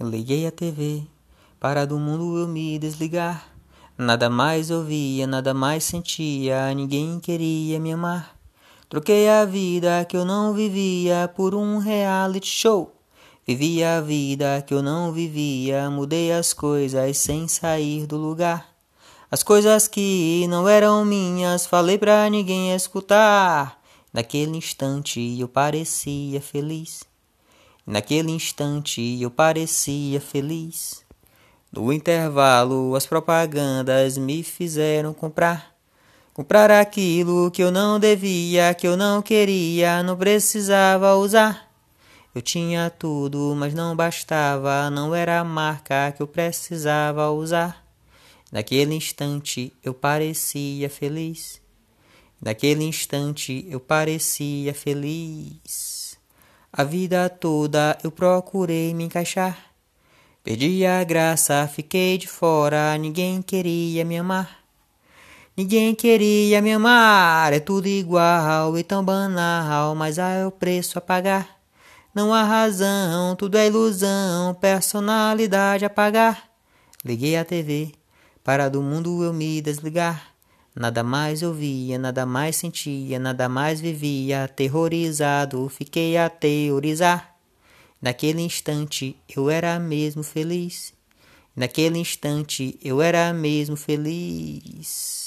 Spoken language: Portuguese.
Eu liguei a TV para do mundo eu me desligar. Nada mais ouvia, nada mais sentia, ninguém queria me amar. Troquei a vida que eu não vivia por um reality show. Vivi a vida que eu não vivia, mudei as coisas sem sair do lugar. As coisas que não eram minhas, falei pra ninguém escutar. Naquele instante eu parecia feliz. Naquele instante eu parecia feliz. No intervalo, as propagandas me fizeram comprar. Comprar aquilo que eu não devia, que eu não queria, não precisava usar. Eu tinha tudo, mas não bastava, não era a marca que eu precisava usar. Naquele instante eu parecia feliz. Naquele instante eu parecia feliz. A vida toda eu procurei me encaixar. Perdi a graça, fiquei de fora, ninguém queria me amar. Ninguém queria me amar, é tudo igual e tão banal, mas há o preço a pagar. Não há razão, tudo é ilusão, personalidade a pagar. Liguei a TV, para do mundo eu me desligar. Nada mais ouvia, nada mais sentia, nada mais vivia, aterrorizado, fiquei a teorizar. Naquele instante eu era mesmo feliz. Naquele instante eu era mesmo feliz.